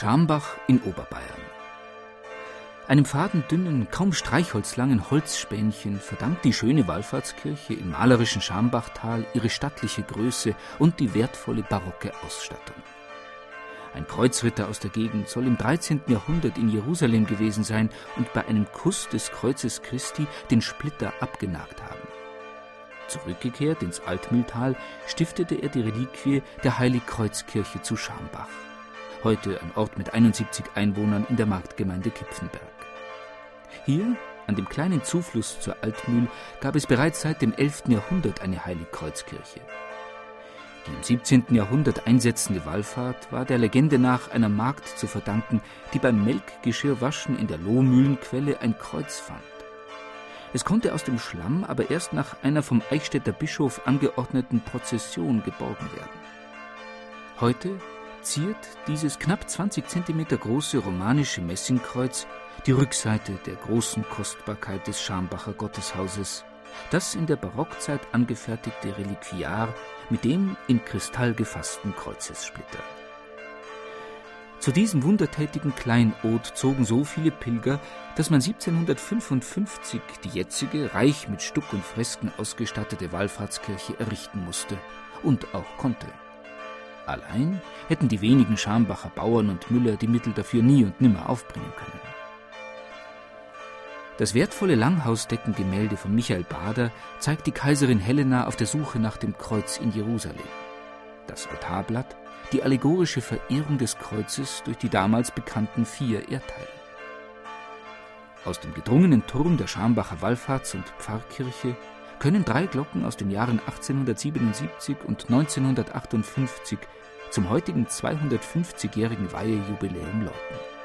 Schambach in Oberbayern. Einem fadendünnen, kaum streichholzlangen Holzspännchen verdankt die schöne Wallfahrtskirche im malerischen Schambachtal ihre stattliche Größe und die wertvolle barocke Ausstattung. Ein Kreuzritter aus der Gegend soll im 13. Jahrhundert in Jerusalem gewesen sein und bei einem Kuss des Kreuzes Christi den Splitter abgenagt haben. Zurückgekehrt ins Altmühltal stiftete er die Reliquie der Heiligkreuzkirche zu Schambach heute ein Ort mit 71 Einwohnern in der Marktgemeinde Kipfenberg. Hier, an dem kleinen Zufluss zur Altmühl, gab es bereits seit dem 11. Jahrhundert eine Heiligkreuzkirche. Die im 17. Jahrhundert einsetzende Wallfahrt war der Legende nach einer Magd zu verdanken, die beim Melkgeschirrwaschen in der Lohmühlenquelle ein Kreuz fand. Es konnte aus dem Schlamm aber erst nach einer vom Eichstätter Bischof angeordneten Prozession geborgen werden. Heute ziert dieses knapp 20 cm große romanische Messingkreuz die Rückseite der großen Kostbarkeit des Schambacher Gotteshauses, das in der Barockzeit angefertigte Reliquiar mit dem in Kristall gefassten Kreuzessplitter. Zu diesem wundertätigen Kleinod zogen so viele Pilger, dass man 1755 die jetzige, reich mit Stuck und Fresken ausgestattete Wallfahrtskirche errichten musste und auch konnte. Allein hätten die wenigen Schambacher Bauern und Müller die Mittel dafür nie und nimmer aufbringen können. Das wertvolle Langhausdeckengemälde von Michael Bader zeigt die Kaiserin Helena auf der Suche nach dem Kreuz in Jerusalem. Das Altarblatt die allegorische Verehrung des Kreuzes durch die damals bekannten vier Erdteile. Aus dem gedrungenen Turm der Schambacher Wallfahrts- und Pfarrkirche können drei Glocken aus den Jahren 1877 und 1958 zum heutigen 250-jährigen Weihejubiläum läuten.